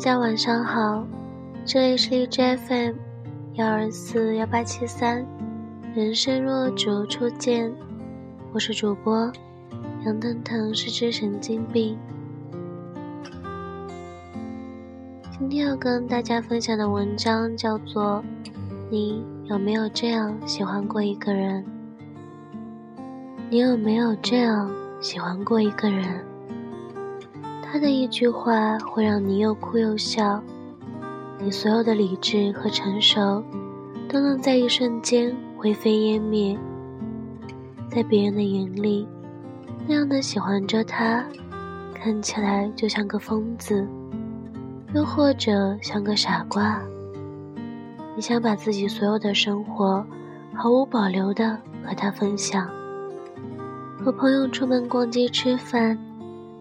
大家晚上好，这里是荔枝 FM 幺二四幺八七三，人生若只初见，我是主播杨腾腾，是只神经病。今天要跟大家分享的文章叫做《你有没有这样喜欢过一个人？你有没有这样喜欢过一个人？他的一句话会让你又哭又笑，你所有的理智和成熟都能在一瞬间灰飞烟灭。在别人的眼里，那样的喜欢着他，看起来就像个疯子。又或者像个傻瓜，你想把自己所有的生活毫无保留的和他分享，和朋友出门逛街吃饭，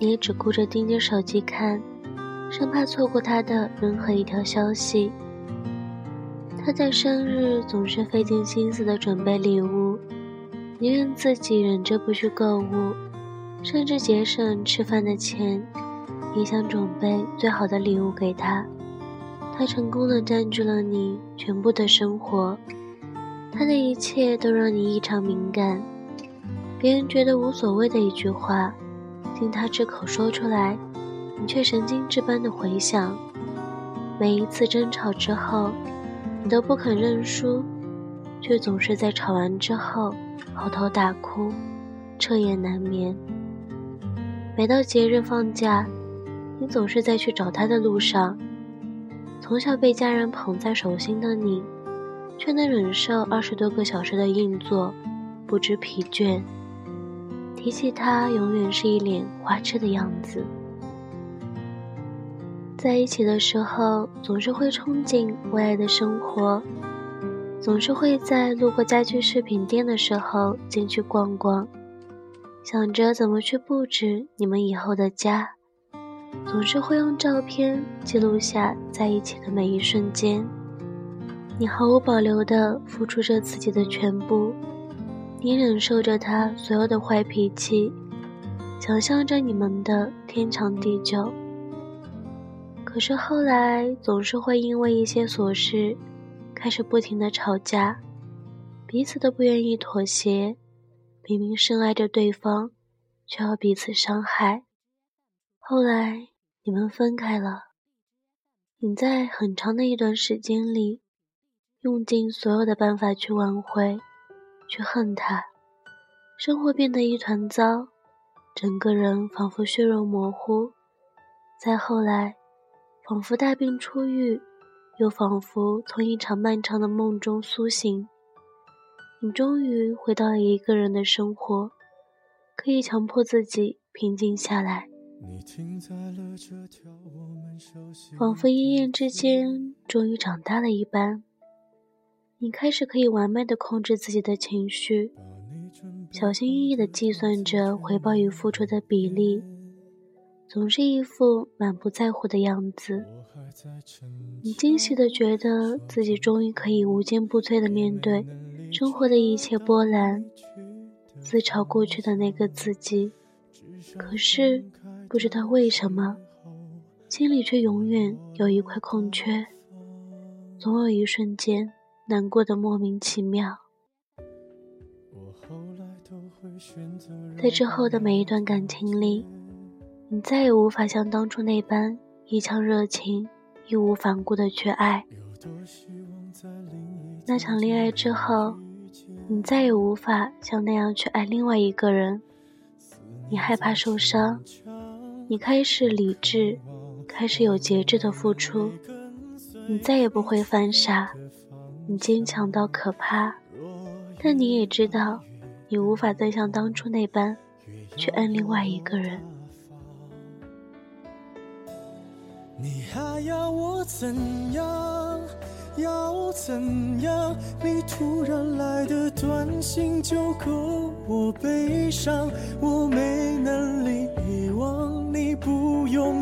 你也只顾着盯着手机看，生怕错过他的任何一条消息。他在生日总是费尽心思的准备礼物，宁愿自己忍着不去购物，甚至节省吃饭的钱。你想准备最好的礼物给他，他成功的占据了你全部的生活，他的一切都让你异常敏感。别人觉得无所谓的一句话，听他这口说出来，你却神经质般的回想。每一次争吵之后，你都不肯认输，却总是在吵完之后嚎啕大哭，彻夜难眠。每到节日放假。你总是在去找他的路上。从小被家人捧在手心的你，却能忍受二十多个小时的硬座，不知疲倦。提起他，永远是一脸花痴的样子。在一起的时候，总是会憧憬未来的生活，总是会在路过家居饰品店的时候进去逛逛，想着怎么去布置你们以后的家。总是会用照片记录下在一起的每一瞬间，你毫无保留地付出着自己的全部，你忍受着他所有的坏脾气，想象着你们的天长地久。可是后来总是会因为一些琐事，开始不停的吵架，彼此都不愿意妥协，明明深爱着对方，却要彼此伤害。后来。你们分开了，你在很长的一段时间里，用尽所有的办法去挽回，去恨他，生活变得一团糟，整个人仿佛血肉模糊。再后来，仿佛大病初愈，又仿佛从一场漫长的梦中苏醒，你终于回到了一个人的生活，可以强迫自己平静下来。仿佛一夜之间终于长大了一般，你开始可以完美的控制自己的情绪，小心翼翼的计算着回报与付出的比例，总是一副满不在乎的样子。你惊喜的觉得自己终于可以无坚不摧的面对生活的一切波澜，自嘲过去的那个自己。可是。不知道为什么，心里却永远有一块空缺，总有一瞬间难过的莫名其妙。在之后的每一段感情里，你再也无法像当初那般一腔热情、义无反顾的去爱。那场恋爱之后，你再也无法像那样去爱另外一个人，你害怕受伤。你开始理智，开始有节制的付出，你再也不会犯傻，你坚强到可怕，但你也知道，你无法再像当初那般去爱另外一个人。你还要我怎样？要怎样？你突然来的短信就够我悲伤，我没能力遗。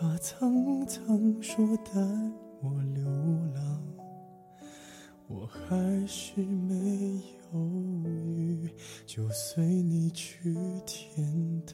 发苍苍，说带我流浪，我还是没犹豫，就随你去天堂。